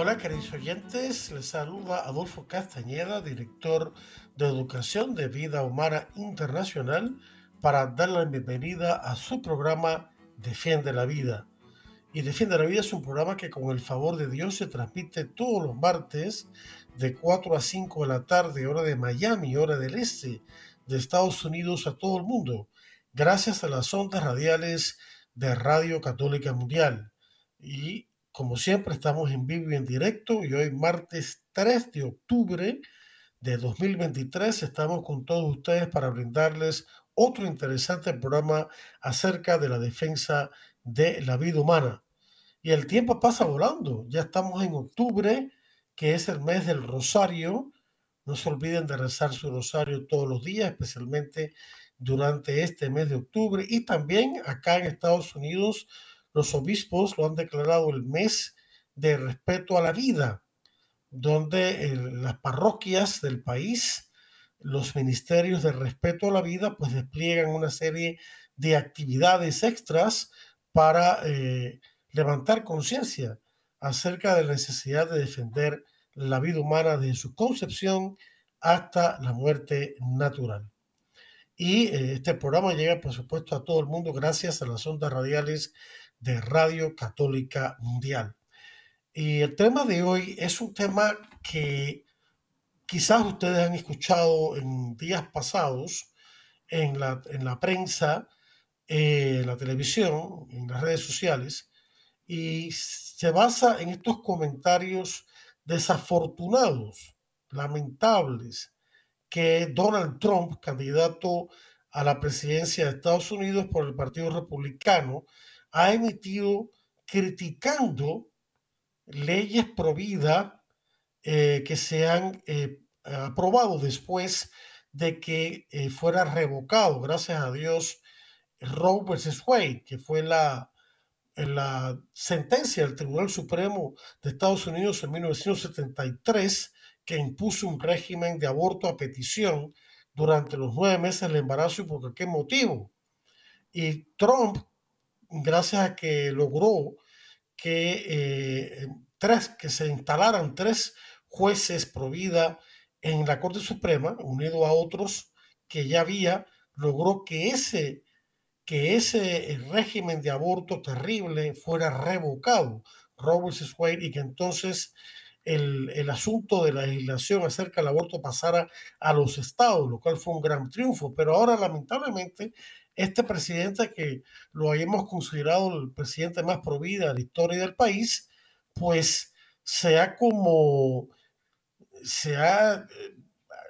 Hola queridos oyentes, les saluda Adolfo Castañeda, director de Educación de Vida Humana Internacional, para dar la bienvenida a su programa Defiende la Vida. Y Defiende la Vida es un programa que con el favor de Dios se transmite todos los martes de 4 a 5 de la tarde, hora de Miami, hora del este de Estados Unidos a todo el mundo, gracias a las ondas radiales de Radio Católica Mundial. Y como siempre estamos en vivo y en directo y hoy martes 3 de octubre de 2023 estamos con todos ustedes para brindarles otro interesante programa acerca de la defensa de la vida humana. Y el tiempo pasa volando, ya estamos en octubre que es el mes del rosario. No se olviden de rezar su rosario todos los días, especialmente durante este mes de octubre. Y también acá en Estados Unidos, los obispos lo han declarado el mes de respeto a la vida, donde eh, las parroquias del país, los ministerios de respeto a la vida, pues despliegan una serie de actividades extras para eh, levantar conciencia acerca de la necesidad de defender la vida humana desde su concepción hasta la muerte natural. Y eh, este programa llega, por supuesto, a todo el mundo gracias a las ondas radiales de Radio Católica Mundial. Y el tema de hoy es un tema que quizás ustedes han escuchado en días pasados en la, en la prensa, eh, en la televisión, en las redes sociales, y se basa en estos comentarios desafortunados, lamentables, que Donald Trump, candidato a la presidencia de Estados Unidos por el Partido Republicano, ha emitido criticando leyes pro vida eh, que se han eh, aprobado después de que eh, fuera revocado, gracias a Dios, Roe vs. Wade, que fue la, la sentencia del Tribunal Supremo de Estados Unidos en 1973 que impuso un régimen de aborto a petición durante los nueve meses del embarazo y por qué motivo. Y Trump, gracias a que logró que, eh, tres, que se instalaran tres jueces pro vida en la Corte Suprema, unido a otros que ya había, logró que ese que ese régimen de aborto terrible fuera revocado, Roe Wade, y que entonces el, el, asunto de la legislación acerca del aborto pasara a los estados, lo cual fue un gran triunfo. Pero ahora, lamentablemente, este presidente que lo hayamos considerado el presidente más provida de la historia del país, pues se ha como, se ha,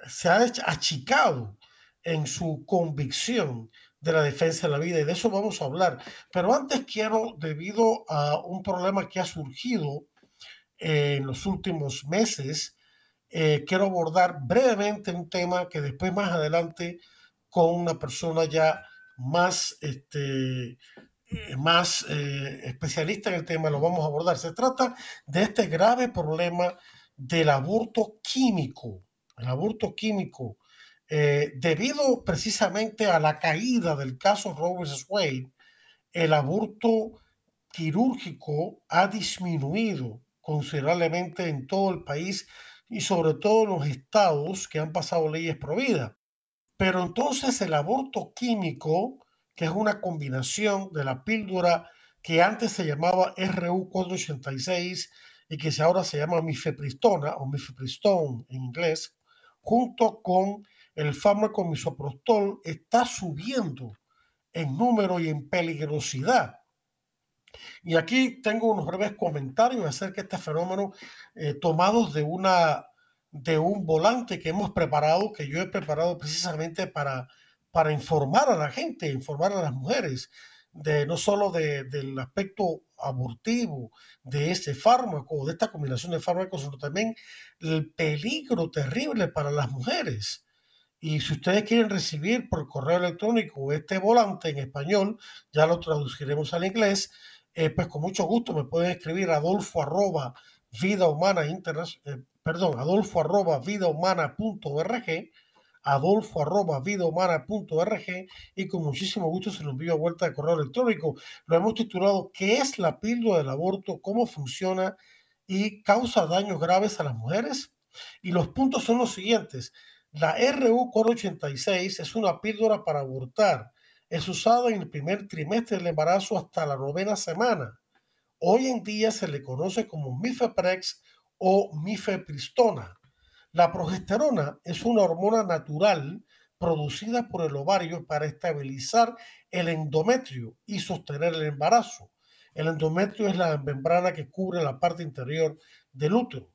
se ha achicado en su convicción de la defensa de la vida y de eso vamos a hablar. Pero antes quiero, debido a un problema que ha surgido eh, en los últimos meses, eh, quiero abordar brevemente un tema que después más adelante con una persona ya más, este, eh, más especialista en el tema lo vamos a abordar. Se trata de este grave problema del aborto químico. El aborto químico eh, debido precisamente a la caída del caso Roe Wade, el aborto quirúrgico ha disminuido considerablemente en todo el país y sobre todo en los estados que han pasado leyes prohibidas. Pero entonces el aborto químico, que es una combinación de la píldora que antes se llamaba RU486 y que ahora se llama mifepristona o mifepristone en inglés, junto con el fármaco misoprostol está subiendo en número y en peligrosidad. Y aquí tengo unos breves comentarios acerca de este fenómeno eh, tomados de, una, de un volante que hemos preparado, que yo he preparado precisamente para, para informar a la gente, informar a las mujeres de no solo del aspecto abortivo de ese fármaco, de esta combinación de fármacos, sino también el peligro terrible para las mujeres. Y si ustedes quieren recibir por correo electrónico este volante en español, ya lo traduciremos al inglés, eh, pues con mucho gusto me pueden escribir adolfo arroba vida humana eh, perdón, adolfo arroba vida adolfo arroba vidahumana.org y con muchísimo gusto se lo envío a vuelta de correo electrónico. Lo hemos titulado ¿Qué es la píldora del aborto? ¿Cómo funciona? ¿Y causa daños graves a las mujeres? Y los puntos son los siguientes. La RU 486 es una píldora para abortar. Es usada en el primer trimestre del embarazo hasta la novena semana. Hoy en día se le conoce como Mifeprex o Mifepristona. La progesterona es una hormona natural producida por el ovario para estabilizar el endometrio y sostener el embarazo. El endometrio es la membrana que cubre la parte interior del útero.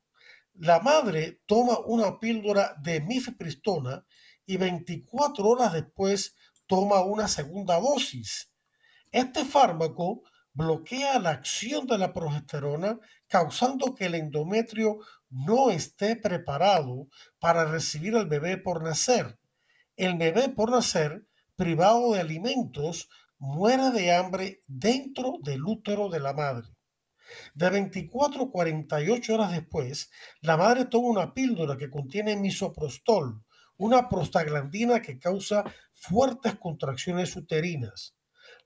La madre toma una píldora de mifepristona y 24 horas después toma una segunda dosis. Este fármaco bloquea la acción de la progesterona, causando que el endometrio no esté preparado para recibir al bebé por nacer. El bebé por nacer, privado de alimentos, muere de hambre dentro del útero de la madre. De 24 a 48 horas después, la madre toma una píldora que contiene misoprostol, una prostaglandina que causa fuertes contracciones uterinas.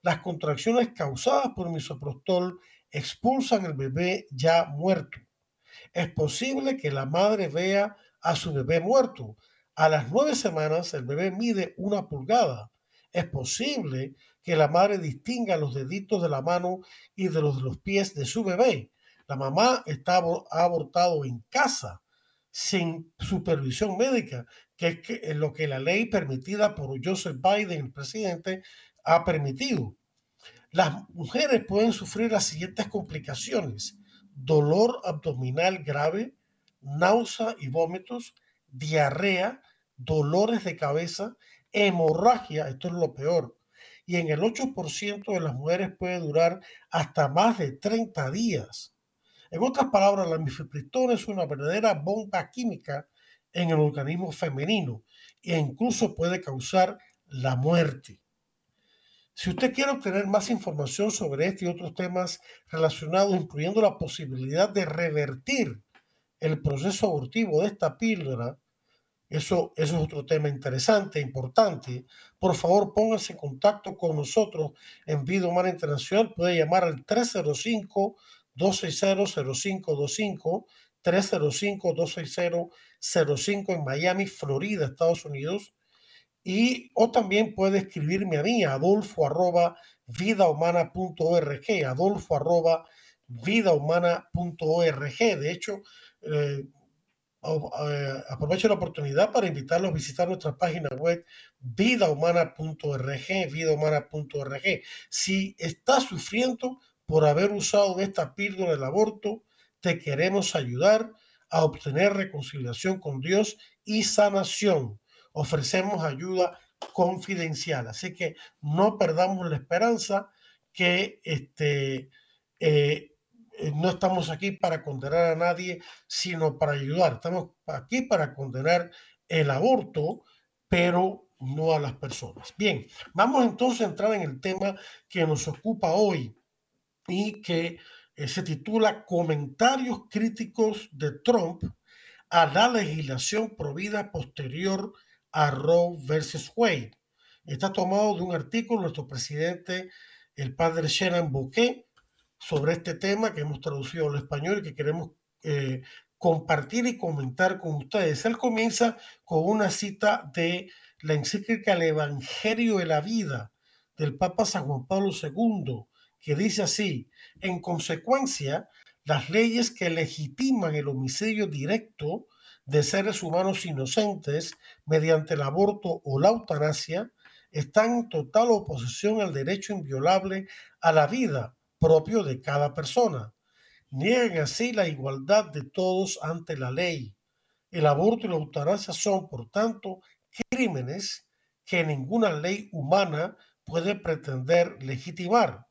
Las contracciones causadas por misoprostol expulsan al bebé ya muerto. Es posible que la madre vea a su bebé muerto. A las nueve semanas el bebé mide una pulgada. Es posible que la madre distinga los deditos de la mano y de los de los pies de su bebé. La mamá está ha abortado en casa sin supervisión médica, que es lo que la ley permitida por Joseph Biden, el presidente, ha permitido. Las mujeres pueden sufrir las siguientes complicaciones. Dolor abdominal grave, náusea y vómitos, diarrea, dolores de cabeza, hemorragia, esto es lo peor. Y en el 8% de las mujeres puede durar hasta más de 30 días. En otras palabras, la mifepristona es una verdadera bomba química en el organismo femenino e incluso puede causar la muerte. Si usted quiere obtener más información sobre este y otros temas relacionados, incluyendo la posibilidad de revertir el proceso abortivo de esta píldora, eso, es otro tema interesante, importante. Por favor, pónganse en contacto con nosotros en Vida Humana Internacional. Puede llamar al 305-260-0525, 305-260-05 en Miami, Florida, Estados Unidos y o también puede escribirme a mí, adolfo arroba vidahumana.org, adolfo arroba vidahumana.org. De hecho, eh, eh, aprovecho la oportunidad para invitarlos a visitar nuestra página web vidahumana.org, vidahumana.org. Si estás sufriendo por haber usado esta píldora del aborto, te queremos ayudar a obtener reconciliación con Dios y sanación ofrecemos ayuda confidencial. Así que no perdamos la esperanza que este, eh, eh, no estamos aquí para condenar a nadie, sino para ayudar. Estamos aquí para condenar el aborto, pero no a las personas. Bien, vamos entonces a entrar en el tema que nos ocupa hoy y que eh, se titula Comentarios críticos de Trump a la legislación provida posterior a Roe versus Wade. Está tomado de un artículo de nuestro presidente, el padre Shannon Bouquet, sobre este tema que hemos traducido al español y que queremos eh, compartir y comentar con ustedes. Él comienza con una cita de la encíclica El Evangelio de la Vida del Papa San Juan Pablo II, que dice así, en consecuencia, las leyes que legitiman el homicidio directo de seres humanos inocentes mediante el aborto o la eutanasia están en total oposición al derecho inviolable a la vida propio de cada persona. Niegan así la igualdad de todos ante la ley. El aborto y la eutanasia son, por tanto, crímenes que ninguna ley humana puede pretender legitimar.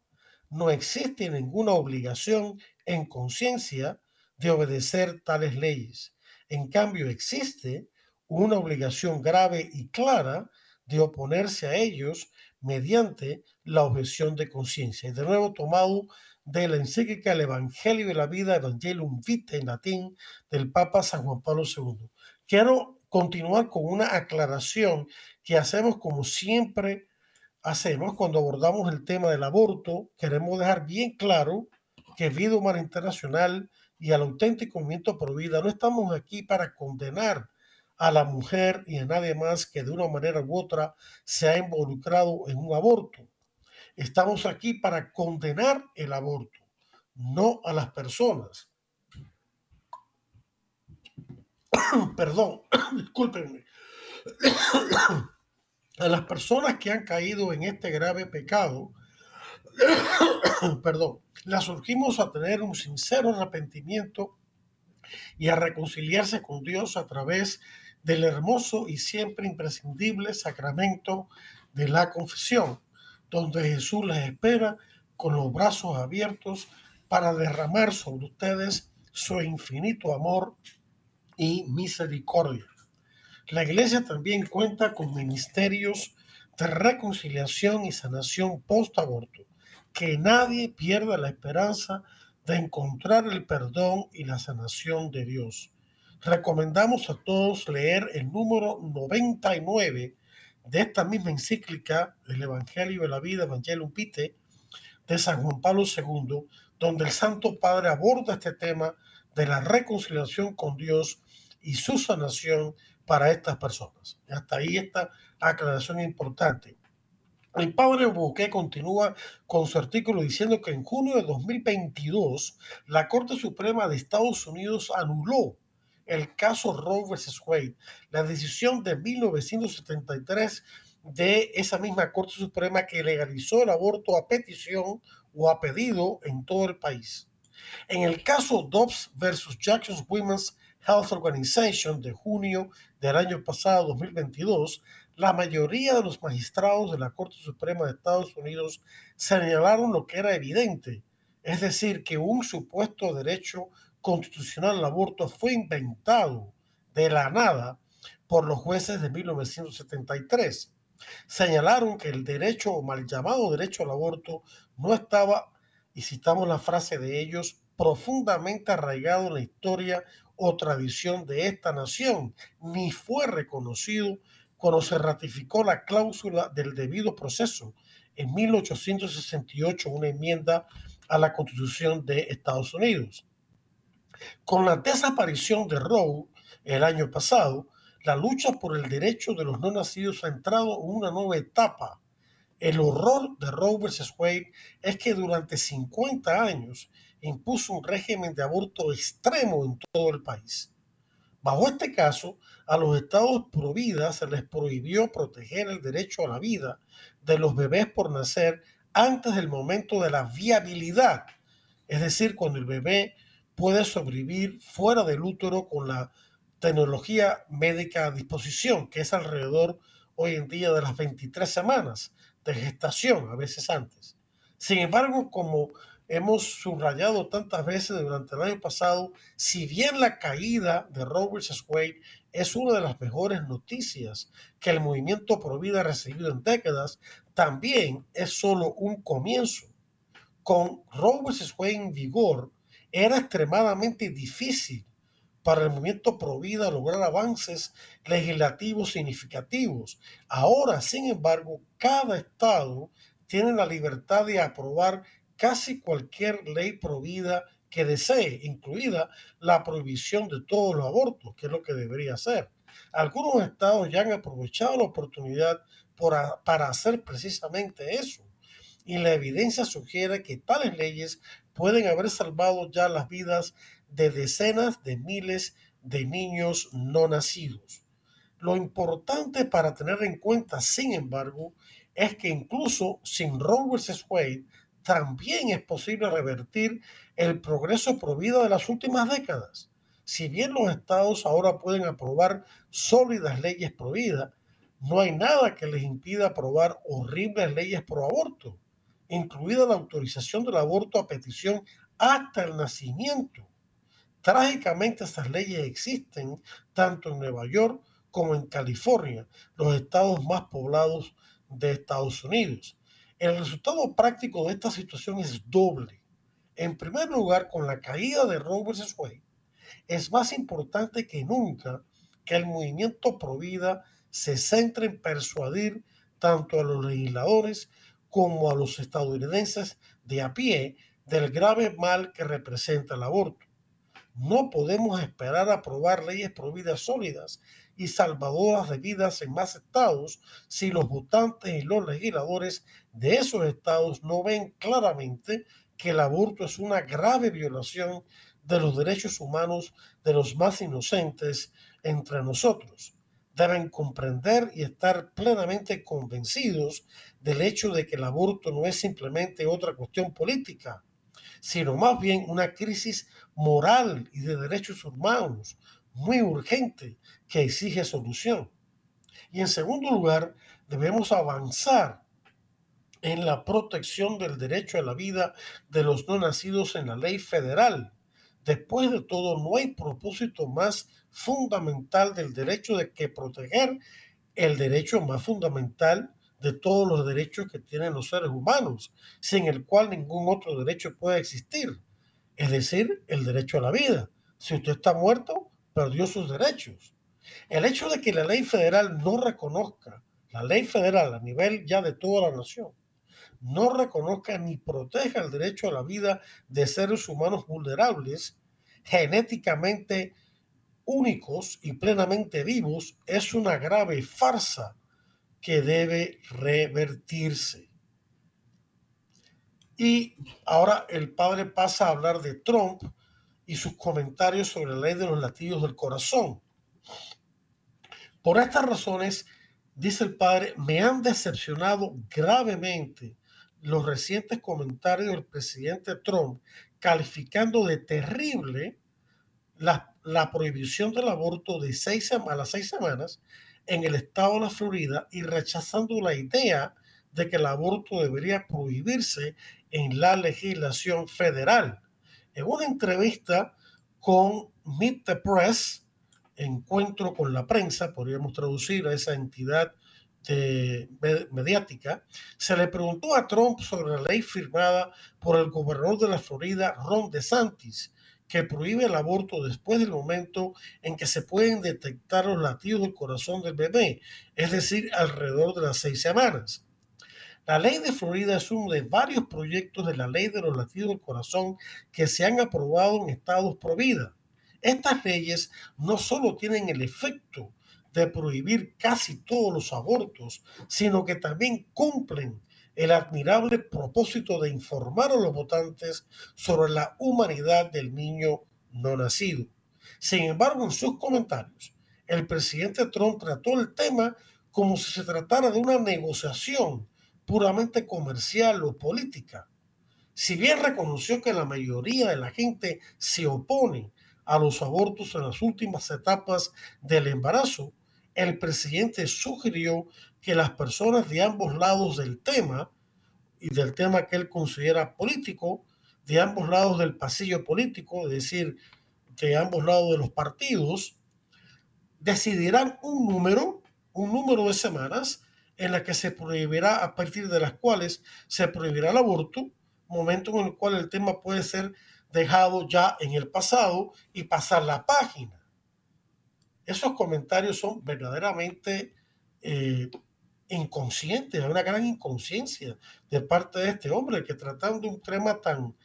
No existe ninguna obligación en conciencia de obedecer tales leyes. En cambio, existe una obligación grave y clara de oponerse a ellos mediante la objeción de conciencia. Y de nuevo tomado de la encíclica El Evangelio de la Vida, Evangelium Vitae en latín, del Papa San Juan Pablo II. Quiero continuar con una aclaración que hacemos como siempre hacemos cuando abordamos el tema del aborto. Queremos dejar bien claro que Vida Humana Internacional y al auténtico movimiento por vida no estamos aquí para condenar a la mujer y a nadie más que de una manera u otra se ha involucrado en un aborto. Estamos aquí para condenar el aborto, no a las personas. Perdón, discúlpenme. a las personas que han caído en este grave pecado, perdón, las surgimos a tener un sincero arrepentimiento y a reconciliarse con Dios a través del hermoso y siempre imprescindible sacramento de la confesión, donde Jesús les espera con los brazos abiertos para derramar sobre ustedes su infinito amor y misericordia. La iglesia también cuenta con ministerios de reconciliación y sanación post-aborto. Que nadie pierda la esperanza de encontrar el perdón y la sanación de Dios. Recomendamos a todos leer el número 99 de esta misma encíclica, el Evangelio de la Vida, Evangelium Vitae, de San Juan Pablo II, donde el Santo Padre aborda este tema de la reconciliación con Dios y su sanación para estas personas. Hasta ahí esta aclaración importante. El padre Bouquet continúa con su artículo diciendo que en junio de 2022 la Corte Suprema de Estados Unidos anuló el caso Roe vs. Wade, la decisión de 1973 de esa misma Corte Suprema que legalizó el aborto a petición o a pedido en todo el país. En el caso Dobbs versus Jackson Women's Health Organization de junio del año pasado, 2022, la mayoría de los magistrados de la Corte Suprema de Estados Unidos señalaron lo que era evidente, es decir, que un supuesto derecho constitucional al aborto fue inventado de la nada por los jueces de 1973. Señalaron que el derecho o mal llamado derecho al aborto no estaba, y citamos la frase de ellos, profundamente arraigado en la historia o tradición de esta nación, ni fue reconocido cuando se ratificó la cláusula del debido proceso en 1868, una enmienda a la Constitución de Estados Unidos. Con la desaparición de Roe el año pasado, la lucha por el derecho de los no nacidos ha entrado en una nueva etapa. El horror de Roe vs. Wade es que durante 50 años impuso un régimen de aborto extremo en todo el país. Bajo este caso, a los estados pro vida se les prohibió proteger el derecho a la vida de los bebés por nacer antes del momento de la viabilidad, es decir, cuando el bebé puede sobrevivir fuera del útero con la tecnología médica a disposición, que es alrededor hoy en día de las 23 semanas de gestación, a veces antes. Sin embargo, como hemos subrayado tantas veces durante el año pasado, si bien la caída de Roe vs. Wade es una de las mejores noticias que el movimiento pro vida ha recibido en décadas, también es solo un comienzo. Con Roe vs. Wade en vigor, era extremadamente difícil para el movimiento pro vida lograr avances legislativos significativos. Ahora, sin embargo, cada estado tiene la libertad de aprobar casi cualquier ley prohibida que desee, incluida la prohibición de todos los abortos, que es lo que debería hacer. Algunos estados ya han aprovechado la oportunidad para hacer precisamente eso. Y la evidencia sugiere que tales leyes pueden haber salvado ya las vidas de decenas de miles de niños no nacidos. Lo importante para tener en cuenta, sin embargo, es que incluso sin Roe vs. Wade, también es posible revertir el progreso prohibido de las últimas décadas. Si bien los estados ahora pueden aprobar sólidas leyes prohibidas, no hay nada que les impida aprobar horribles leyes pro aborto, incluida la autorización del aborto a petición hasta el nacimiento. Trágicamente estas leyes existen tanto en Nueva York como en California, los estados más poblados de Estados Unidos. El resultado práctico de esta situación es doble. En primer lugar, con la caída de Roe vs. Wade, es más importante que nunca que el movimiento Provida se centre en persuadir tanto a los legisladores como a los estadounidenses de a pie del grave mal que representa el aborto. No podemos esperar aprobar leyes prohibidas sólidas y salvadoras de vidas en más estados si los votantes y los legisladores de esos estados no ven claramente que el aborto es una grave violación de los derechos humanos de los más inocentes entre nosotros. Deben comprender y estar plenamente convencidos del hecho de que el aborto no es simplemente otra cuestión política, sino más bien una crisis moral y de derechos humanos muy urgente que exige solución. Y en segundo lugar, debemos avanzar en la protección del derecho a la vida de los no nacidos en la ley federal. Después de todo, no hay propósito más fundamental del derecho de que proteger el derecho más fundamental de todos los derechos que tienen los seres humanos, sin el cual ningún otro derecho puede existir, es decir, el derecho a la vida. Si usted está muerto, perdió sus derechos. El hecho de que la ley federal no reconozca, la ley federal a nivel ya de toda la nación, no reconozca ni proteja el derecho a la vida de seres humanos vulnerables, genéticamente únicos y plenamente vivos, es una grave farsa que debe revertirse. Y ahora el padre pasa a hablar de Trump y sus comentarios sobre la ley de los latidos del corazón. Por estas razones, dice el padre, me han decepcionado gravemente los recientes comentarios del presidente Trump calificando de terrible la, la prohibición del aborto de seis a las seis semanas en el estado de la Florida y rechazando la idea de que el aborto debería prohibirse en la legislación federal. En una entrevista con Meet the Press, encuentro con la prensa, podríamos traducir a esa entidad mediática, se le preguntó a Trump sobre la ley firmada por el gobernador de la Florida, Ron DeSantis, que prohíbe el aborto después del momento en que se pueden detectar los latidos del corazón del bebé, es decir, alrededor de las seis semanas. La ley de Florida es uno de varios proyectos de la ley de los latidos del corazón que se han aprobado en estados pro vida. Estas leyes no solo tienen el efecto de prohibir casi todos los abortos, sino que también cumplen el admirable propósito de informar a los votantes sobre la humanidad del niño no nacido. Sin embargo, en sus comentarios, el presidente Trump trató el tema como si se tratara de una negociación puramente comercial o política. Si bien reconoció que la mayoría de la gente se opone a los abortos en las últimas etapas del embarazo, el presidente sugirió que las personas de ambos lados del tema y del tema que él considera político, de ambos lados del pasillo político, es decir, de ambos lados de los partidos, decidirán un número, un número de semanas en las que se prohibirá, a partir de las cuales se prohibirá el aborto, momento en el cual el tema puede ser dejado ya en el pasado y pasar la página. Esos comentarios son verdaderamente eh, inconscientes, hay una gran inconsciencia de parte de este hombre que tratando un tema tan,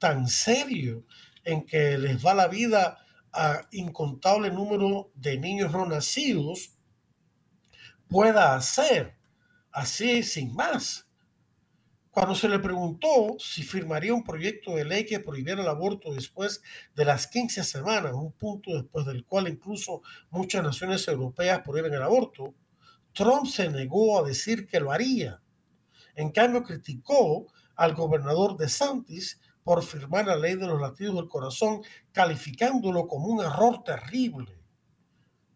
tan serio en que les va la vida a incontable número de niños no nacidos, pueda hacer así sin más. Cuando se le preguntó si firmaría un proyecto de ley que prohibiera el aborto después de las 15 semanas, un punto después del cual incluso muchas naciones europeas prohíben el aborto, Trump se negó a decir que lo haría. En cambio, criticó al gobernador de Santis por firmar la ley de los latidos del corazón, calificándolo como un error terrible.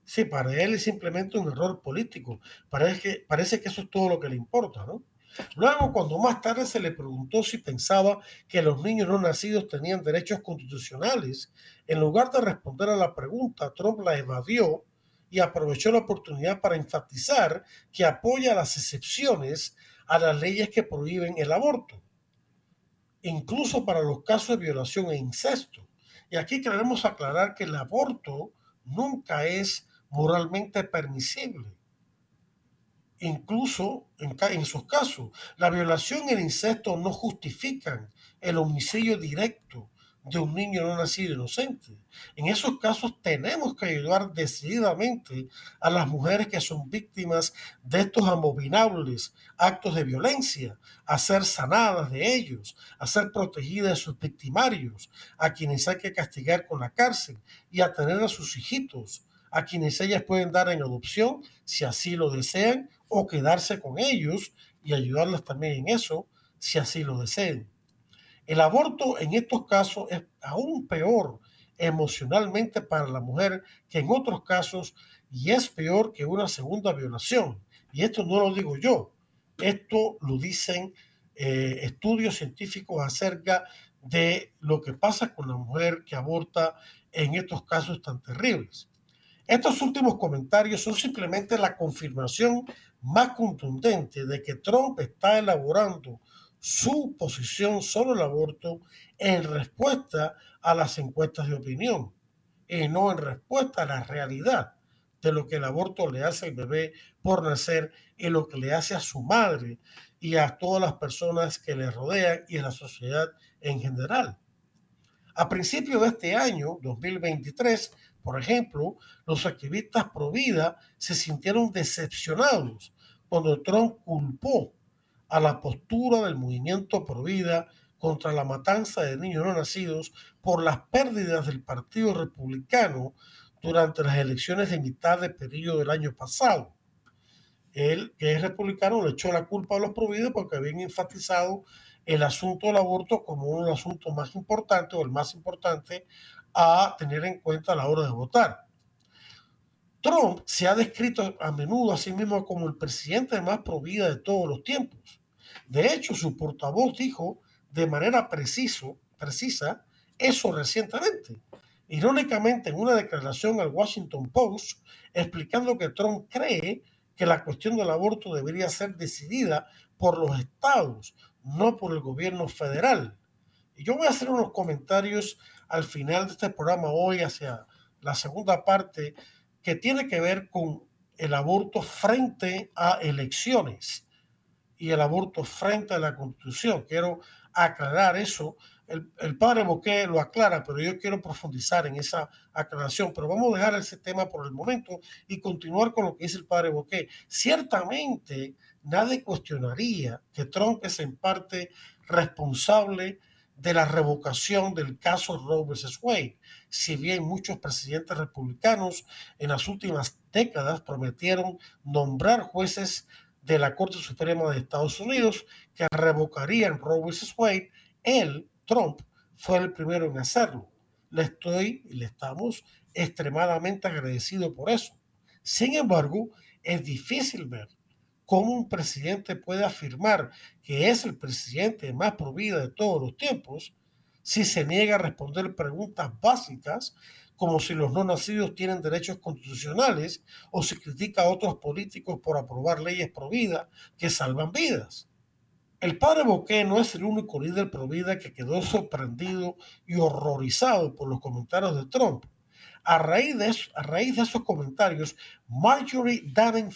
Sí, para él es simplemente un error político. Parece que, parece que eso es todo lo que le importa, ¿no? Luego, cuando más tarde se le preguntó si pensaba que los niños no nacidos tenían derechos constitucionales, en lugar de responder a la pregunta, Trump la evadió y aprovechó la oportunidad para enfatizar que apoya las excepciones a las leyes que prohíben el aborto, incluso para los casos de violación e incesto. Y aquí queremos aclarar que el aborto nunca es moralmente permisible incluso en, en esos casos. La violación y el incesto no justifican el homicidio directo de un niño no nacido inocente. En esos casos tenemos que ayudar decididamente a las mujeres que son víctimas de estos abominables actos de violencia, a ser sanadas de ellos, a ser protegidas de sus victimarios, a quienes hay que castigar con la cárcel y a tener a sus hijitos, a quienes ellas pueden dar en adopción si así lo desean o quedarse con ellos y ayudarlas también en eso si así lo deseen. El aborto en estos casos es aún peor emocionalmente para la mujer que en otros casos y es peor que una segunda violación. Y esto no lo digo yo, esto lo dicen eh, estudios científicos acerca de lo que pasa con la mujer que aborta en estos casos tan terribles. Estos últimos comentarios son simplemente la confirmación más contundente de que Trump está elaborando su posición sobre el aborto en respuesta a las encuestas de opinión y no en respuesta a la realidad de lo que el aborto le hace al bebé por nacer y lo que le hace a su madre y a todas las personas que le rodean y a la sociedad en general. A principios de este año, 2023, por ejemplo, los activistas pro vida se sintieron decepcionados cuando Trump culpó a la postura del movimiento pro vida contra la matanza de niños no nacidos por las pérdidas del Partido Republicano durante las elecciones de mitad de periodo del año pasado. Él, que es republicano, le echó la culpa a los pro vida porque habían enfatizado el asunto del aborto como un asunto más importante o el más importante a tener en cuenta a la hora de votar. Trump se ha descrito a menudo a sí mismo como el presidente más provida de todos los tiempos. De hecho, su portavoz dijo de manera preciso, precisa eso recientemente. Irónicamente, en una declaración al Washington Post, explicando que Trump cree que la cuestión del aborto debería ser decidida por los estados, no por el gobierno federal. Y yo voy a hacer unos comentarios al final de este programa hoy hacia la segunda parte que tiene que ver con el aborto frente a elecciones y el aborto frente a la constitución. Quiero aclarar eso. El, padre Boqué lo aclara, pero yo quiero profundizar en esa aclaración. Pero vamos a dejar ese tema por el momento y continuar con lo que dice el padre Boqué. Ciertamente, nadie cuestionaría que Trump es en parte responsable de la revocación del caso Roe vs. Wade. Si bien muchos presidentes republicanos en las últimas décadas prometieron nombrar jueces de la Corte Suprema de Estados Unidos que revocarían Roe vs. Wade, él, Trump, fue el primero en hacerlo. Le estoy y le estamos extremadamente agradecido por eso. Sin embargo, es difícil ver cómo un presidente puede afirmar que es el presidente más provida de todos los tiempos si se niega a responder preguntas básicas como si los no nacidos tienen derechos constitucionales o si critica a otros políticos por aprobar leyes pro vida que salvan vidas. El padre Boqué no es el único líder pro vida que quedó sorprendido y horrorizado por los comentarios de Trump. A raíz de, a raíz de esos comentarios, Marjorie Danning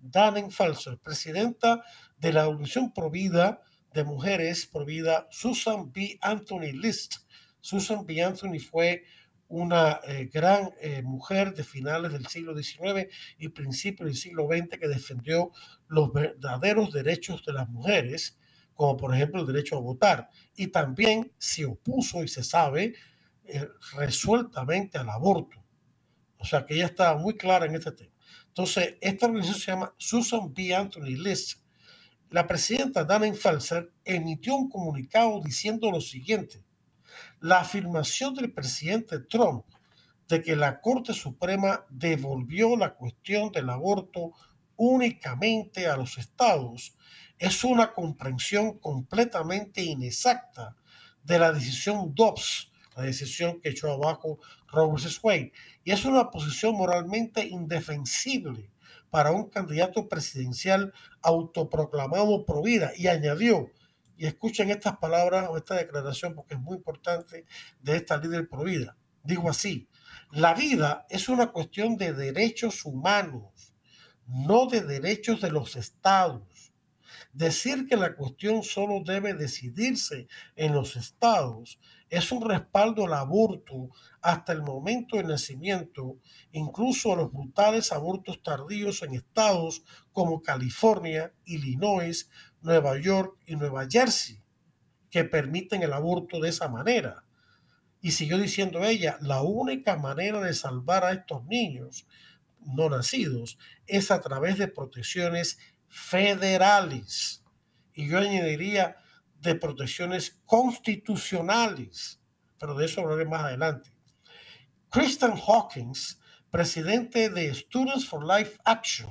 Danning Falser, presidenta de la Organización Provida de Mujeres Provida, Susan B. Anthony List. Susan B. Anthony fue una eh, gran eh, mujer de finales del siglo XIX y principios del siglo XX que defendió los verdaderos derechos de las mujeres, como por ejemplo el derecho a votar, y también se opuso y se sabe eh, resueltamente al aborto. O sea que ella estaba muy clara en este tema. Entonces, esta organización se llama Susan B. Anthony List. La presidenta Dana Felser emitió un comunicado diciendo lo siguiente. La afirmación del presidente Trump de que la Corte Suprema devolvió la cuestión del aborto únicamente a los estados es una comprensión completamente inexacta de la decisión Dobbs, la decisión que echó abajo Robert Wade, y es una posición moralmente indefensible para un candidato presidencial autoproclamado pro vida. Y añadió, y escuchen estas palabras o esta declaración porque es muy importante de esta líder pro vida, dijo así, la vida es una cuestión de derechos humanos, no de derechos de los estados Decir que la cuestión solo debe decidirse en los estados es un respaldo al aborto hasta el momento de nacimiento, incluso a los brutales abortos tardíos en estados como California, Illinois, Nueva York y Nueva Jersey, que permiten el aborto de esa manera. Y siguió diciendo ella, la única manera de salvar a estos niños no nacidos es a través de protecciones federales. Y yo añadiría de protecciones constitucionales, pero de eso hablaré más adelante. Kristen Hawkins, presidente de Students for Life Action,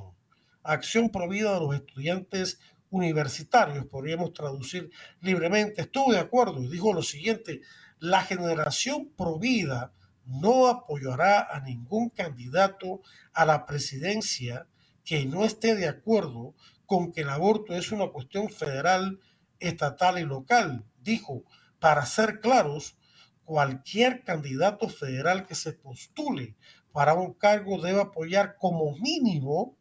Acción Provida de los Estudiantes Universitarios, podríamos traducir libremente, estuvo de acuerdo y dijo lo siguiente, la generación provida no apoyará a ningún candidato a la presidencia que no esté de acuerdo con que el aborto es una cuestión federal, estatal y local. Dijo, para ser claros, cualquier candidato federal que se postule para un cargo debe apoyar como mínimo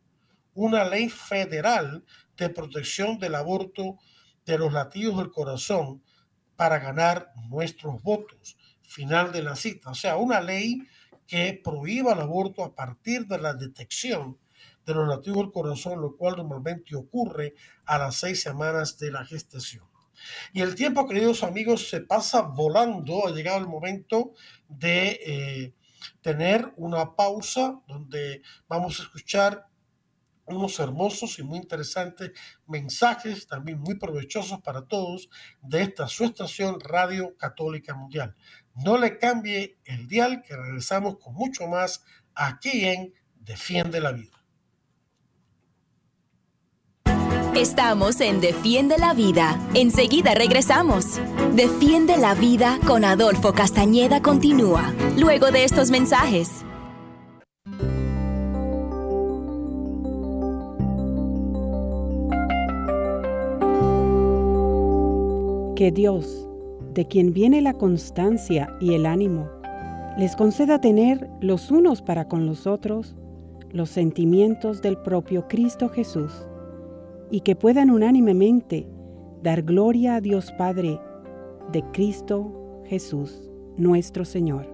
una ley federal de protección del aborto de los latidos del corazón para ganar nuestros votos. Final de la cita. O sea, una ley que prohíba el aborto a partir de la detección de los latidos del corazón, lo cual normalmente ocurre a las seis semanas de la gestación. Y el tiempo, queridos amigos, se pasa volando. Ha llegado el momento de eh, tener una pausa donde vamos a escuchar unos hermosos y muy interesantes mensajes, también muy provechosos para todos, de esta su estación Radio Católica Mundial. No le cambie el dial, que regresamos con mucho más aquí en Defiende la Vida. Estamos en Defiende la Vida. Enseguida regresamos. Defiende la Vida con Adolfo Castañeda continúa, luego de estos mensajes. Que Dios, de quien viene la constancia y el ánimo, les conceda tener los unos para con los otros los sentimientos del propio Cristo Jesús y que puedan unánimemente dar gloria a Dios Padre de Cristo Jesús, nuestro Señor.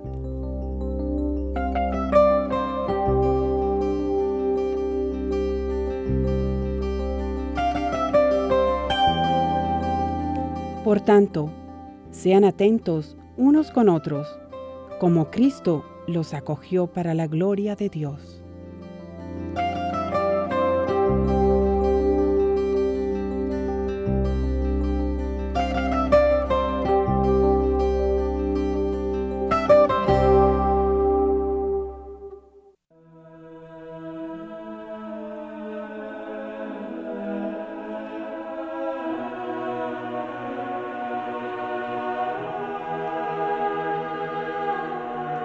Por tanto, sean atentos unos con otros, como Cristo los acogió para la gloria de Dios.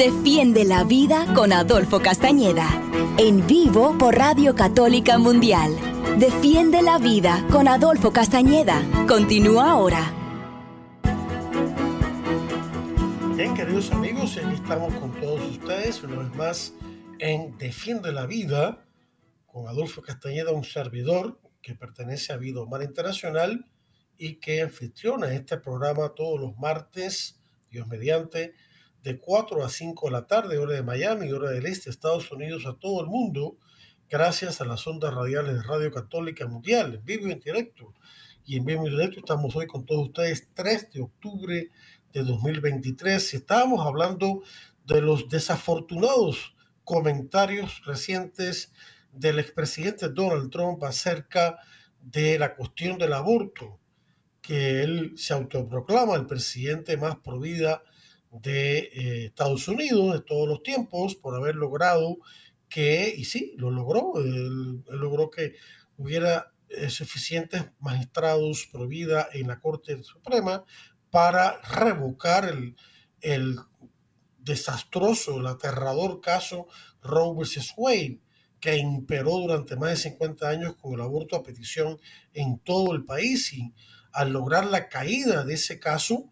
Defiende la Vida con Adolfo Castañeda. En vivo por Radio Católica Mundial. Defiende la Vida con Adolfo Castañeda. Continúa ahora. Bien, queridos amigos, aquí estamos con todos ustedes una vez más en Defiende la Vida con Adolfo Castañeda, un servidor que pertenece a Vida Humana Internacional y que anfitriona este programa todos los martes, Dios mediante, de 4 a 5 de la tarde, hora de Miami, hora del este, Estados Unidos, a todo el mundo, gracias a las ondas radiales de Radio Católica Mundial, en vivo y en directo. Y en vivo y en directo estamos hoy con todos ustedes, 3 de octubre de 2023. Y estábamos hablando de los desafortunados comentarios recientes del expresidente Donald Trump acerca de la cuestión del aborto, que él se autoproclama el presidente más pro vida de eh, Estados Unidos de todos los tiempos por haber logrado que, y sí, lo logró, él, logró que hubiera eh, suficientes magistrados pro vida en la Corte Suprema para revocar el, el desastroso, el aterrador caso Roe vs. Wade, que imperó durante más de 50 años con el aborto a petición en todo el país y al lograr la caída de ese caso,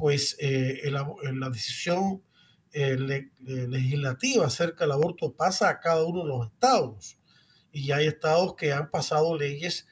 pues eh, la decisión eh, legislativa acerca del aborto pasa a cada uno de los estados. Y hay estados que han pasado leyes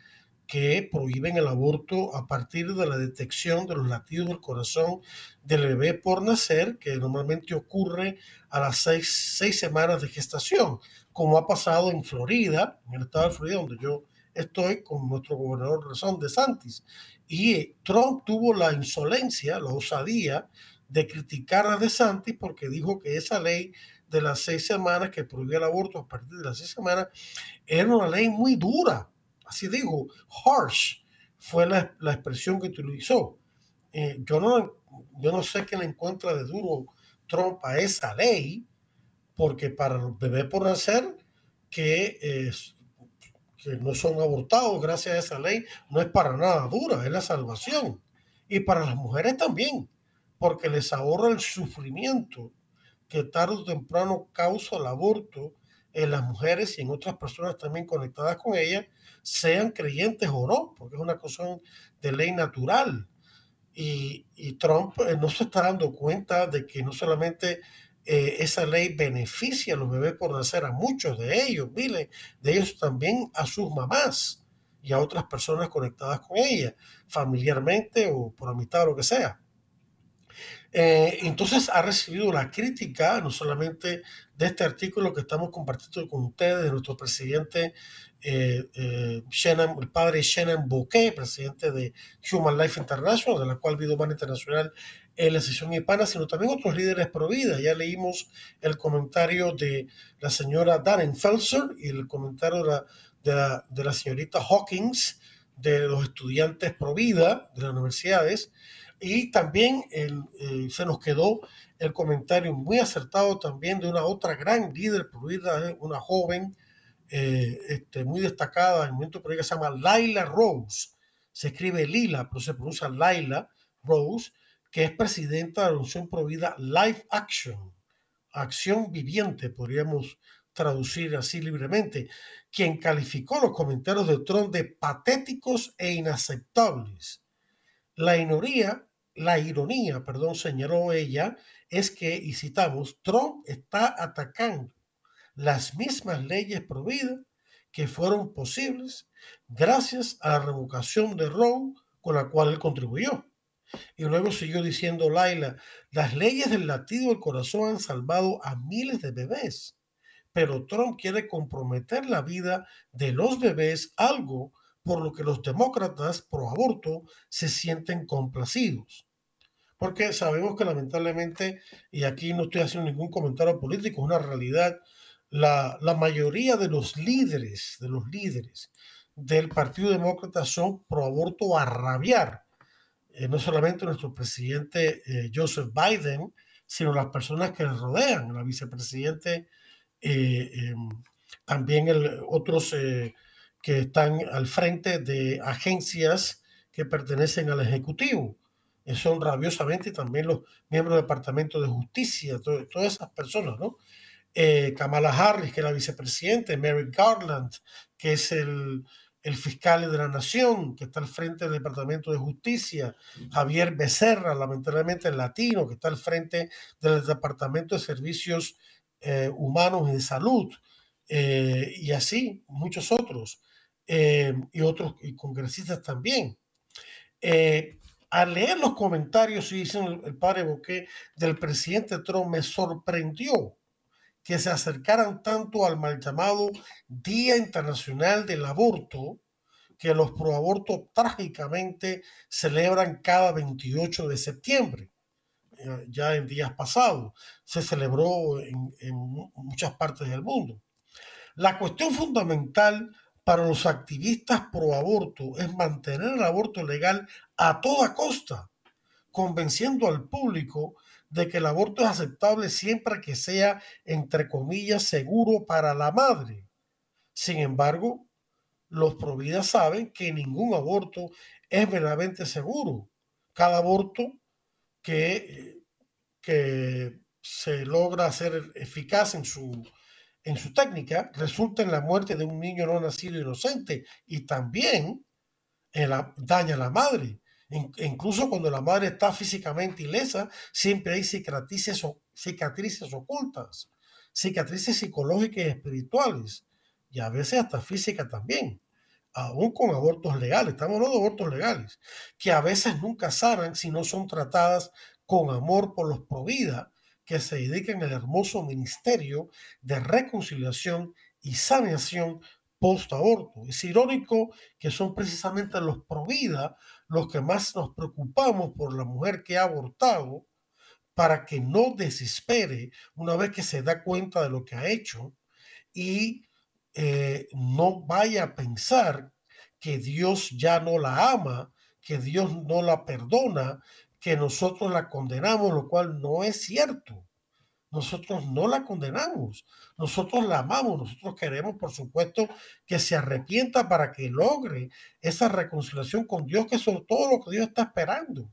que prohíben el aborto a partir de la detección de los latidos del corazón del bebé por nacer, que normalmente ocurre a las seis, seis semanas de gestación, como ha pasado en Florida, en el estado de Florida, donde yo estoy con nuestro gobernador Razón de Santis. Y Trump tuvo la insolencia, la osadía de criticar a DeSantis porque dijo que esa ley de las seis semanas que prohibía el aborto a partir de las seis semanas era una ley muy dura. Así dijo, harsh fue la, la expresión que utilizó. Eh, yo, no, yo no sé qué le encuentra de duro Trump a esa ley, porque para los bebés por nacer, que es que no son abortados gracias a esa ley, no es para nada dura, es la salvación. Y para las mujeres también, porque les ahorra el sufrimiento que tarde o temprano causa el aborto en las mujeres y en otras personas también conectadas con ellas, sean creyentes o no, porque es una cuestión de ley natural. Y, y Trump eh, no se está dando cuenta de que no solamente eh, esa ley beneficia a los bebés por nacer, a muchos de ellos, miles de ellos también a sus mamás y a otras personas conectadas con ellas, familiarmente o por amistad o lo que sea. Eh, entonces ha recibido la crítica, no solamente de este artículo que estamos compartiendo con ustedes, de nuestro presidente eh, eh, el padre Shannon Bouquet, presidente de Human Life International, de la cual Vida Humana Internacional es la sesión hispana, sino también otros líderes pro vida. Ya leímos el comentario de la señora Darren Felser y el comentario de la, de la señorita Hawkins, de los estudiantes pro vida de las universidades. Y también el, eh, se nos quedó el comentario muy acertado también de una otra gran líder vida, una joven eh, este, muy destacada en el por que se llama Laila Rose. Se escribe Lila, pero se pronuncia Laila Rose, que es presidenta de la Organización Provida Life Action, Acción Viviente, podríamos traducir así libremente, quien calificó los comentarios de Trump de patéticos e inaceptables. La ironía, la ironía, perdón, señaló ella, es que, y citamos, Trump está atacando las mismas leyes prohibidas que fueron posibles gracias a la revocación de Roe con la cual él contribuyó. Y luego siguió diciendo Laila, las leyes del latido del corazón han salvado a miles de bebés, pero Trump quiere comprometer la vida de los bebés, algo por lo que los demócratas pro aborto se sienten complacidos. Porque sabemos que lamentablemente, y aquí no estoy haciendo ningún comentario político, es una realidad, la, la mayoría de los líderes, de los líderes del Partido Demócrata son pro aborto a rabiar eh, no solamente nuestro presidente eh, Joseph Biden, sino las personas que le rodean, la vicepresidente, eh, em, también otros que están al frente de agencias que pertenecen al Ejecutivo. Son rabiosamente también los miembros del Departamento de Justicia, todas esas personas, ¿no? Kamala Harris, que es la vicepresidente, Mary Garland, que es el, el fiscal de la Nación, que está al frente del Departamento de Justicia, Javier Becerra, lamentablemente el latino, que está al frente del Departamento de Servicios eh, Humanos y de Salud, eh, y así muchos otros, eh, y otros y congresistas también. Al leer los comentarios, y dicen el, el padre Boqué, del presidente Trump, me sorprendió que se acercaran tanto al mal llamado Día Internacional del Aborto, que los proabortos trágicamente celebran cada 28 de septiembre. Eh, ya en días pasados se celebró en, en muchas partes del mundo. La cuestión fundamental para los activistas pro aborto es mantener el aborto legal a toda costa, convenciendo al público de que el aborto es aceptable siempre que sea, entre comillas, seguro para la madre. Sin embargo, los providas saben que ningún aborto es verdaderamente seguro. Cada aborto que, que se logra hacer eficaz en su, en su técnica resulta en la muerte de un niño no nacido inocente y también daña a la madre. Incluso cuando la madre está físicamente ilesa, siempre hay cicatrices, cicatrices ocultas, cicatrices psicológicas y espirituales, y a veces hasta físicas también, aún con abortos legales, estamos hablando de abortos legales, que a veces nunca sanan si no son tratadas con amor por los provida que se dedican al hermoso ministerio de reconciliación y sanación post-aborto. Es irónico que son precisamente los provida los que más nos preocupamos por la mujer que ha abortado para que no desespere una vez que se da cuenta de lo que ha hecho y eh, no vaya a pensar que Dios ya no la ama, que Dios no la perdona, que nosotros la condenamos, lo cual no es cierto. Nosotros no la condenamos, nosotros la amamos, nosotros queremos, por supuesto, que se arrepienta para que logre esa reconciliación con Dios, que es todo lo que Dios está esperando,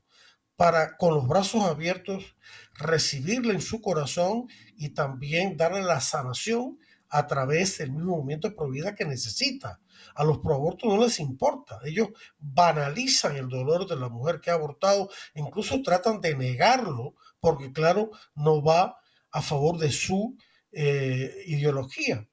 para con los brazos abiertos recibirle en su corazón y también darle la sanación a través del mismo movimiento de que necesita. A los proabortos no les importa. Ellos banalizan el dolor de la mujer que ha abortado, incluso tratan de negarlo, porque claro, no va a favor de su eh, ideología.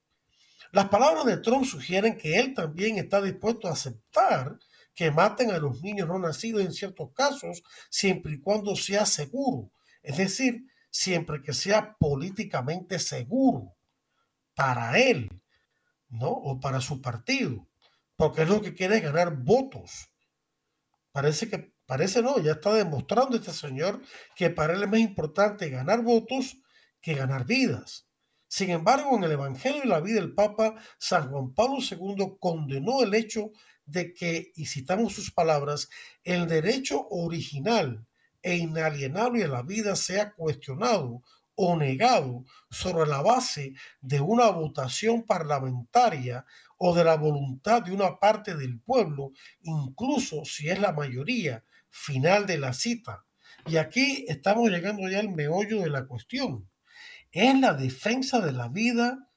Las palabras de Trump sugieren que él también está dispuesto a aceptar que maten a los niños no nacidos en ciertos casos, siempre y cuando sea seguro. Es decir, siempre que sea políticamente seguro para él, ¿no? O para su partido, porque es lo que quiere ganar votos. Parece que, parece no, ya está demostrando este señor que para él es más importante ganar votos que ganar vidas. Sin embargo, en el Evangelio y la vida del Papa, San Juan Pablo II condenó el hecho de que, y citamos sus palabras, el derecho original e inalienable a la vida sea cuestionado o negado sobre la base de una votación parlamentaria o de la voluntad de una parte del pueblo, incluso si es la mayoría final de la cita. Y aquí estamos llegando ya al meollo de la cuestión es la defensa de la vida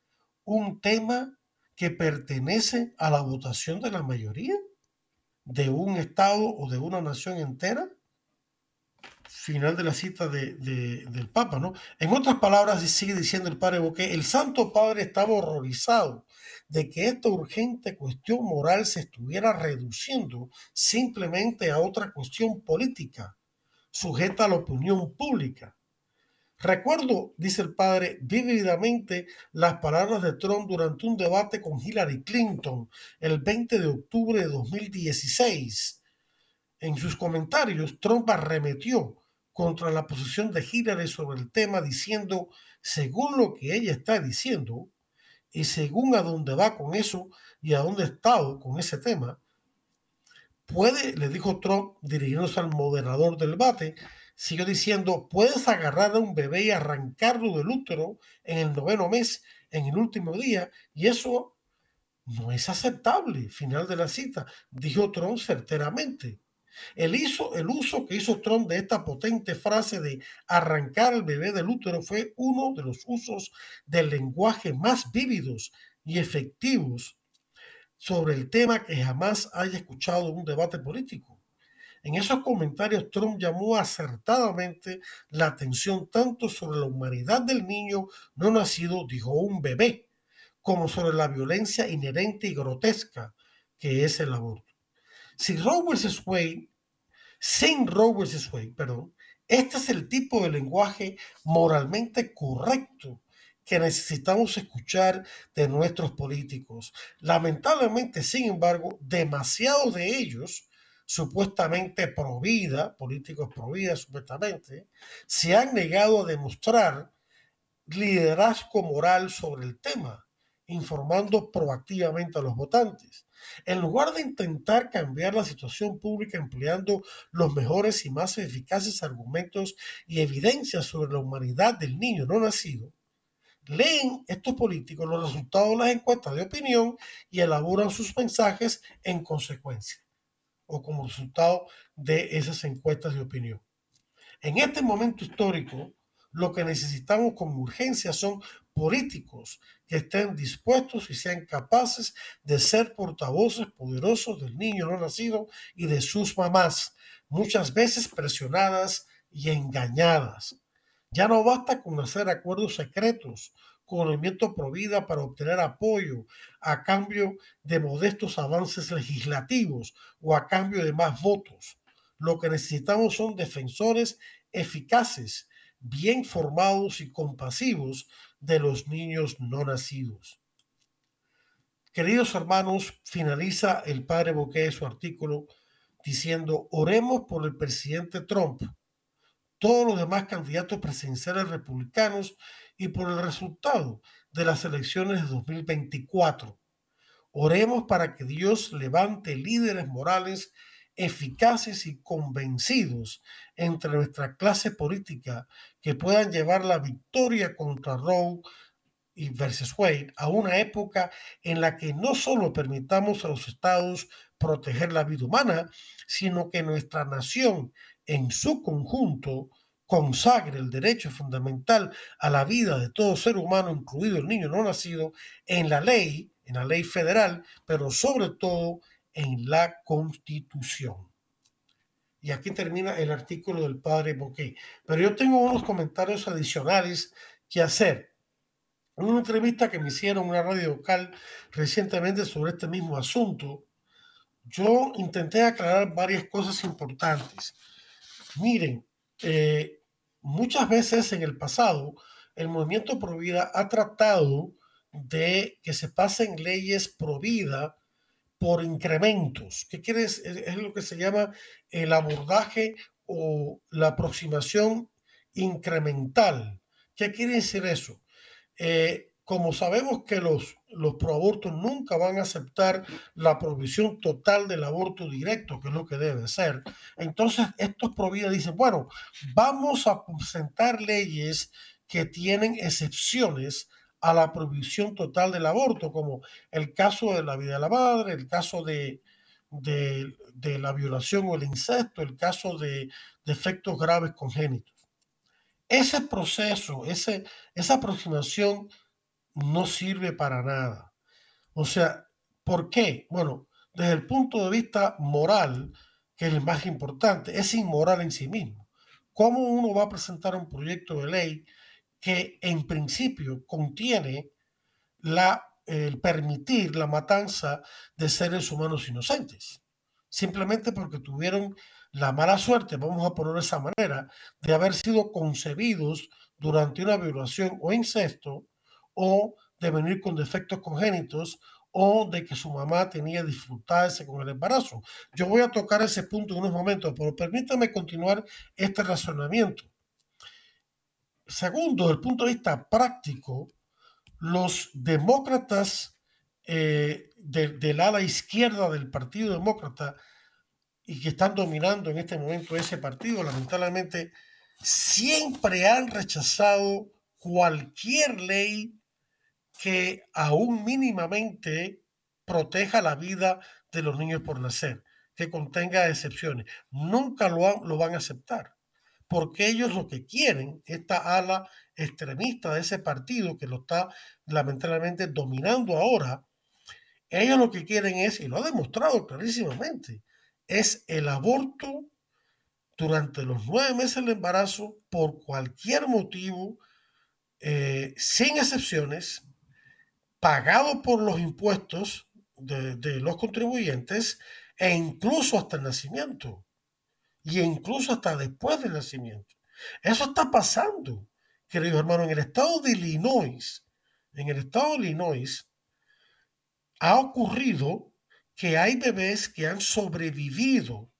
un tema que pertenece a la votación de la mayoría de un Estado o de una nación entera? Final de la cita de, del Papa, ¿no? En otras palabras, sigue diciendo el Padre Boqué, el Santo Padre estaba horrorizado de que esta urgente cuestión moral se estuviera reduciendo simplemente a otra cuestión política, sujeta a la opinión pública. Recuerdo, dice el padre, vívidamente las palabras de Trump durante un debate con Hillary Clinton el 20 de octubre de 2016. En sus comentarios, Trump arremetió contra la posición de Hillary sobre el tema diciendo, según lo que ella está diciendo, y según a dónde va con eso y a dónde ha estado con ese tema, puede, le dijo Trump dirigiéndose al moderador del debate, siguió diciendo, puedes agarrar a un bebé y arrancarlo del útero en el noveno mes, en el último día, y eso no es aceptable. Final de la cita, dijo Trump certeramente. El, el uso que hizo Trump de esta potente frase de arrancar al bebé del útero fue uno de los usos del lenguaje más vívidos y efectivos sobre el tema que jamás haya escuchado un debate político. En esos comentarios, Trump llamó acertadamente la atención tanto sobre la humanidad del niño no nacido, dijo un bebé, como sobre la violencia inherente y grotesca que es el aborto. Si Roe vs. Wade, sin Roe vs. Wade, perdón, este es el tipo de lenguaje moralmente correcto que necesitamos escuchar de nuestros políticos. Lamentablemente, sin embargo, demasiados de ellos, supuestamente pro vida, políticos pro vida supuestamente, se han negado a demostrar liderazgo moral sobre el tema, informando proactivamente a los votantes. En lugar de intentar cambiar la situación pública empleando los mejores y más eficaces argumentos y evidencias sobre la humanidad del niño no nacido, leen estos políticos los resultados de las encuestas de opinión y elaboran sus mensajes en consecuencia o como resultado de esas encuestas de opinión. En este momento histórico, lo que necesitamos con urgencia son políticos que estén dispuestos y sean capaces de ser portavoces poderosos del niño no nacido y de sus mamás, muchas veces presionadas y engañadas. Ya no basta con hacer acuerdos secretos con el movimiento Provida para obtener apoyo a cambio de modestos avances legislativos o a cambio de más votos. Lo que necesitamos son defensores eficaces bien formados y compasivos de los niños no nacidos. Queridos hermanos, finaliza el padre Boqué su artículo diciendo, oremos por el presidente Trump, todos los demás candidatos presidenciales republicanos y por el resultado de las elecciones de 2024. Oremos para que Dios levante líderes morales eficaces y convencidos entre nuestra clase política que puedan llevar la victoria contra Roe y versus Wade a una época en la que no solo permitamos a los estados proteger la vida humana, sino que nuestra nación en su conjunto consagre el derecho fundamental a la vida de todo ser humano, incluido el niño no nacido, en la ley, en la ley federal, pero sobre todo en la Constitución. Y aquí termina el artículo del padre Boquet. Pero yo tengo unos comentarios adicionales que hacer. En una entrevista que me hicieron en una radio local recientemente sobre este mismo asunto, yo intenté aclarar varias cosas importantes. Miren, eh, muchas veces en el pasado el movimiento Provida ha tratado de que se pasen leyes Provida por incrementos. ¿Qué quiere Es, es lo que se llama el abordaje o la aproximación incremental. ¿Qué quiere decir eso? Eh, como sabemos que los, los proabortos nunca van a aceptar la provisión total del aborto directo, que es lo que debe ser, entonces estos providas dicen, bueno, vamos a presentar leyes que tienen excepciones a la prohibición total del aborto, como el caso de la vida de la madre, el caso de, de, la violación o el incesto, el caso de defectos graves congénitos. Ese proceso, ese, esa aproximación no sirve para nada. O sea, ¿por qué? Bueno, desde el punto de vista moral, que es el más importante, es inmoral en sí mismo. ¿Cómo uno va a presentar un proyecto de ley que en principio contiene el permitir la matanza de seres humanos inocentes? Simplemente porque tuvieron la mala suerte, vamos a ponerlo de esa manera, de haber sido concebidos durante una violación o incesto, o de venir con defectos congénitos, o de que su mamá tenía dificultades con el embarazo. Yo voy a tocar ese punto en unos momentos, pero permítame continuar este razonamiento. Segundo, desde el punto de vista práctico, los demócratas eh, del ala izquierda del Partido Demócrata y que están dominando en este momento ese partido, lamentablemente, siempre han rechazado cualquier ley que aún mínimamente proteja la vida de los niños por nacer, que contenga excepciones. Nunca lo, lo van a aceptar, porque ellos lo que quieren, esta ala extremista de ese partido que lo está lamentablemente dominando ahora, ellos lo que quieren es, y lo ha demostrado clarísimamente, es el aborto durante los nueve meses del embarazo por cualquier motivo, eh, sin excepciones, pagado por los impuestos de, de, los contribuyentes e incluso hasta el nacimiento y incluso hasta después del nacimiento. Eso está pasando, queridos hermanos, en el estado de Illinois. En el estado de Illinois ha ocurrido que hay bebés que han sobrevivido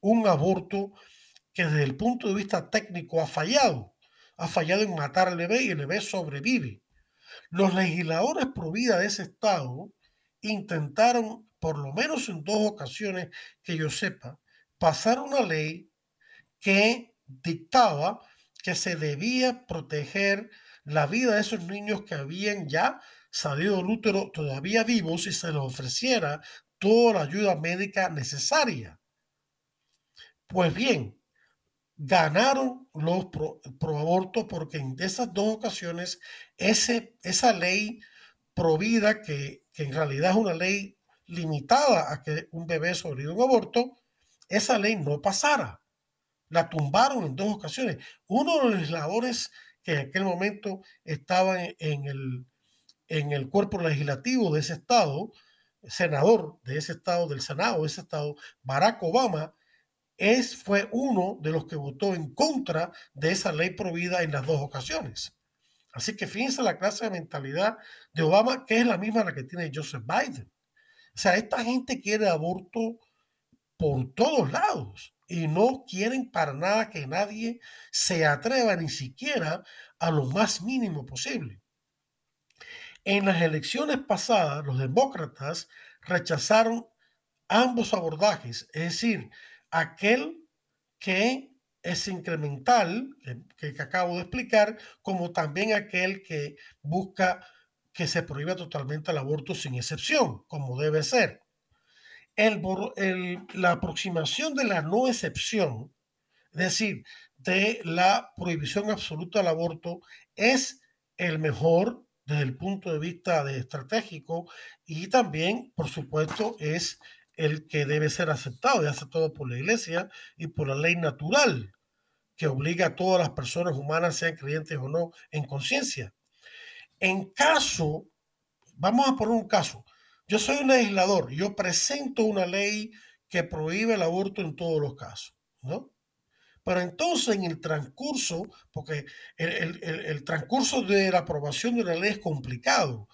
un aborto que desde el punto de vista técnico ha fallado. Ha fallado en matar al bebé y el bebé sobrevive. Los legisladores pro vida de ese estado intentaron, por lo menos en dos ocasiones que yo sepa, pasar una ley que dictaba que se debía proteger la vida de esos niños que habían ya salido del útero todavía vivos y se les ofreciera toda la ayuda médica necesaria. Pues bien, ganaron los pro, aborto porque en esas dos ocasiones ese, esa ley provida, que, que en realidad es una ley limitada a que un bebé sobreviva un aborto, esa ley no pasara. La tumbaron en dos ocasiones. Uno de los legisladores que en aquel momento estaban en el, en el cuerpo legislativo de ese estado, senador de ese estado, del Senado de ese estado, Barack Obama, es, fue uno de los que votó en contra de esa ley prohibida en las dos ocasiones. Así que fíjense la clase de mentalidad de Obama, que es la misma la que tiene Joseph Biden. O sea, esta gente quiere aborto por todos lados y no quieren para nada que nadie se atreva ni siquiera a lo más mínimo posible. En las elecciones pasadas, los demócratas rechazaron ambos abordajes, es decir, aquel que es incremental, que, acabo de explicar, como también aquel que busca que se prohíba totalmente el aborto sin excepción, como debe ser. El, la aproximación de la no excepción, es decir, de la prohibición absoluta del aborto, es el mejor desde el punto de vista de estratégico y también, por supuesto, es el que debe ser aceptado y aceptado por la iglesia y por la ley natural que obliga a todas las personas humanas, sean creyentes o no, en conciencia. En caso, vamos a poner un caso, yo soy un legislador, yo presento una ley que prohíbe el aborto en todos los casos, ¿no? Pero entonces en el transcurso, porque el, transcurso de la aprobación de una ley es complicado,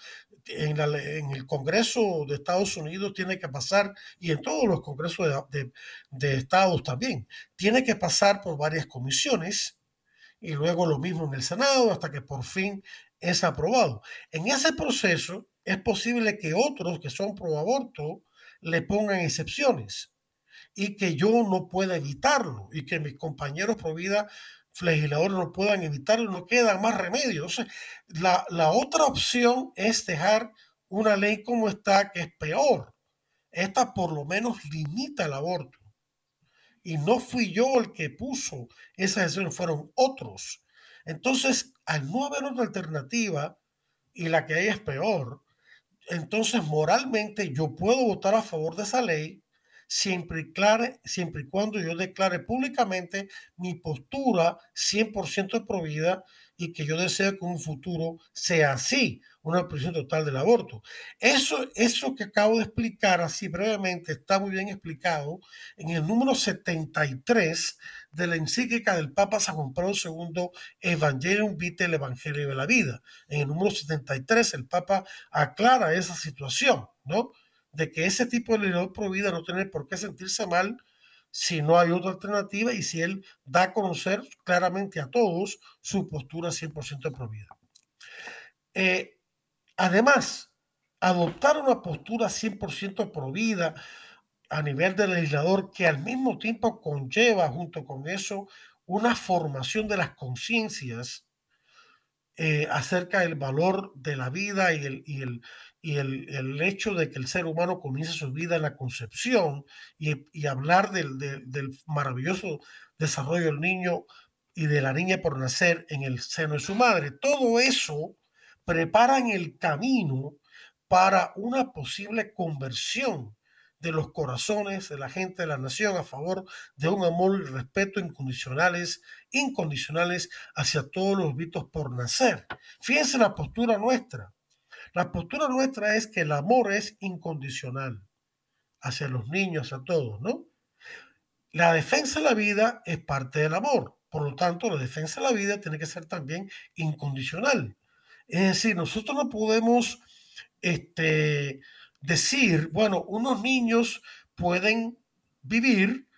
en, el Congreso de Estados Unidos tiene que pasar, y en todos los congresos de, de, estados también, tiene que pasar por varias comisiones y luego lo mismo en el Senado hasta que por fin es aprobado. En ese proceso es posible que otros que son pro aborto le pongan excepciones y que yo no pueda evitarlo y que mis compañeros pro vida legisladores no puedan evitarlo, no queda más remedio. la, la otra opción es dejar una ley como está, que es peor. Esta por lo menos limita el aborto. Y no fui yo el que puso esa decisión, fueron otros. Entonces, al no haber otra alternativa, y la que hay es peor, entonces moralmente yo puedo votar a favor de esa ley siempre y, siempre y cuando yo declare públicamente mi postura 100% pro vida y que yo deseo que un futuro sea así, una prisión total del aborto. Eso, eso que acabo de explicar así brevemente está muy bien explicado en el número 73 de la encíclica del Papa San Juan Pablo II, Evangelium Vitae, el Evangelio de la Vida. En el número 73 el Papa aclara esa situación, ¿no? De que ese tipo de legislador pro vida no tiene por qué sentirse mal si no hay otra alternativa y si él da a conocer claramente a todos su postura 100% pro vida. Eh, además, adoptar una postura 100% pro vida a nivel del legislador que al mismo tiempo conlleva junto con eso una formación de las conciencias eh, acerca del valor de la vida y, el, y el, hecho de que el ser humano comienza su vida en la concepción y, hablar del, del, maravilloso desarrollo del niño y de la niña por nacer en el seno de su madre. Todo eso prepara el camino para una posible conversión de los corazones de la gente de la nación a favor de un amor y respeto incondicionales, incondicionales hacia todos los vistos por nacer. Fíjense la postura nuestra. La postura nuestra es que el amor es incondicional hacia los niños, a todos, ¿no? La defensa de la vida es parte del amor. Por lo tanto, la defensa de la vida tiene que ser también incondicional. Es decir, nosotros no podemos este, decir, bueno, unos niños pueden vivir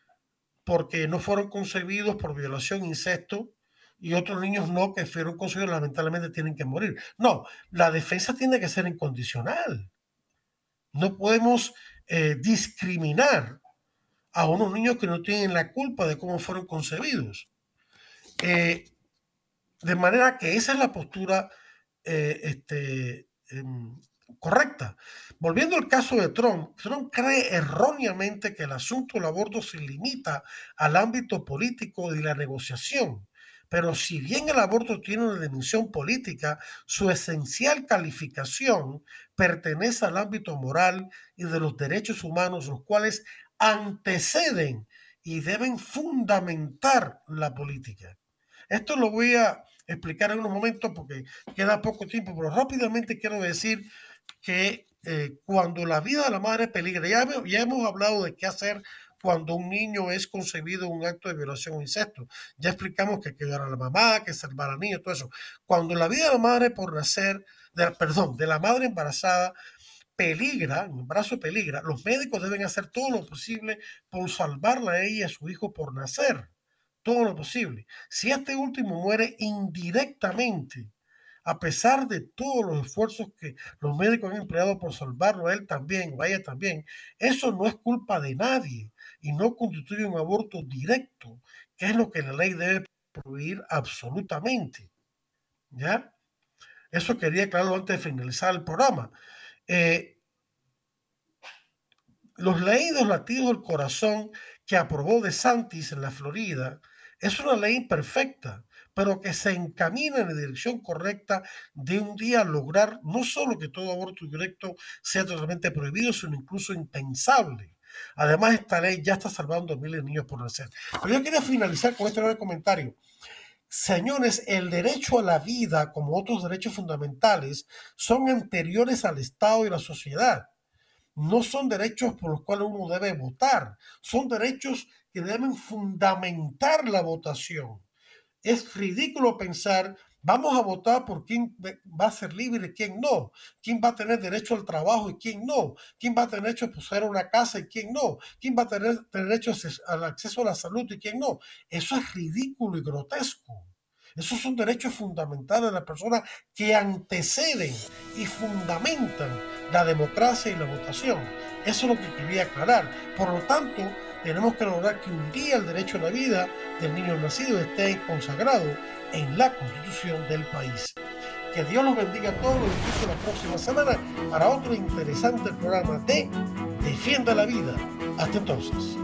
porque no fueron concebidos por violación, incesto, y otros niños no, que fueron concebidos, lamentablemente tienen que morir. No, la defensa tiene que ser incondicional. No podemos eh, discriminar a unos niños que no tienen la culpa de cómo fueron concebidos. Eh, de manera que esa es la postura eh, este, em, correcta. Volviendo al caso de Trump, Trump cree erróneamente que el asunto del aborto se limita al ámbito político y la negociación. Pero si bien el aborto tiene una dimensión política, su esencial calificación pertenece al ámbito moral y de los derechos humanos, los cuales anteceden y deben fundamentar la política. Esto lo voy a explicar en unos momentos porque queda poco tiempo, pero rápidamente quiero decir que eh, cuando la vida de la madre peligra, ya, ya hemos hablado de qué hacer cuando un niño es concebido un acto de violación o incesto. Ya explicamos que hay que a la mamá, que salvar al niño, todo eso. Cuando la vida de la madre por nacer, de, perdón, de la madre embarazada peligra, el embarazo peligra, los médicos deben hacer todo lo posible por salvarla a ella y a su hijo por nacer. Todo lo posible. Si este último muere indirectamente, a pesar de todos los esfuerzos que los médicos han empleado por salvarlo a él también, vaya también, eso no es culpa de nadie y no constituye un aborto directo, que es lo que la ley debe prohibir absolutamente. ¿Ya? Eso quería aclararlo antes de finalizar el programa. Eh, los leídos latidos del corazón que aprobó de Santis en la Florida es una ley imperfecta, pero que se encamina en la dirección correcta de un día lograr no solo que todo aborto directo sea totalmente prohibido, sino incluso impensable. Además, esta ley ya está salvando miles de niños por nacer. Pero yo quería finalizar con este breve comentario. Señores, el derecho a la vida, como otros derechos fundamentales, son anteriores al Estado y la sociedad. No son derechos por los cuales uno debe votar, son derechos que deben fundamentar la votación. Es ridículo pensar Vamos a votar por quién va a ser libre y quién no. Quién va a tener derecho al trabajo y quién no. Quién va a tener derecho a poseer una casa y quién no. Quién va a tener derecho al acceso a la salud y quién no. Eso es ridículo y grotesco. Esos son derechos fundamentales de las personas que anteceden y fundamentan la democracia y la votación. Eso es lo que quería aclarar. Por lo tanto, tenemos que lograr que un día el derecho a la vida del niño nacido esté consagrado en la constitución del país. Que Dios los bendiga a todos. Invito la próxima semana para otro interesante programa de Defienda la Vida. Hasta entonces.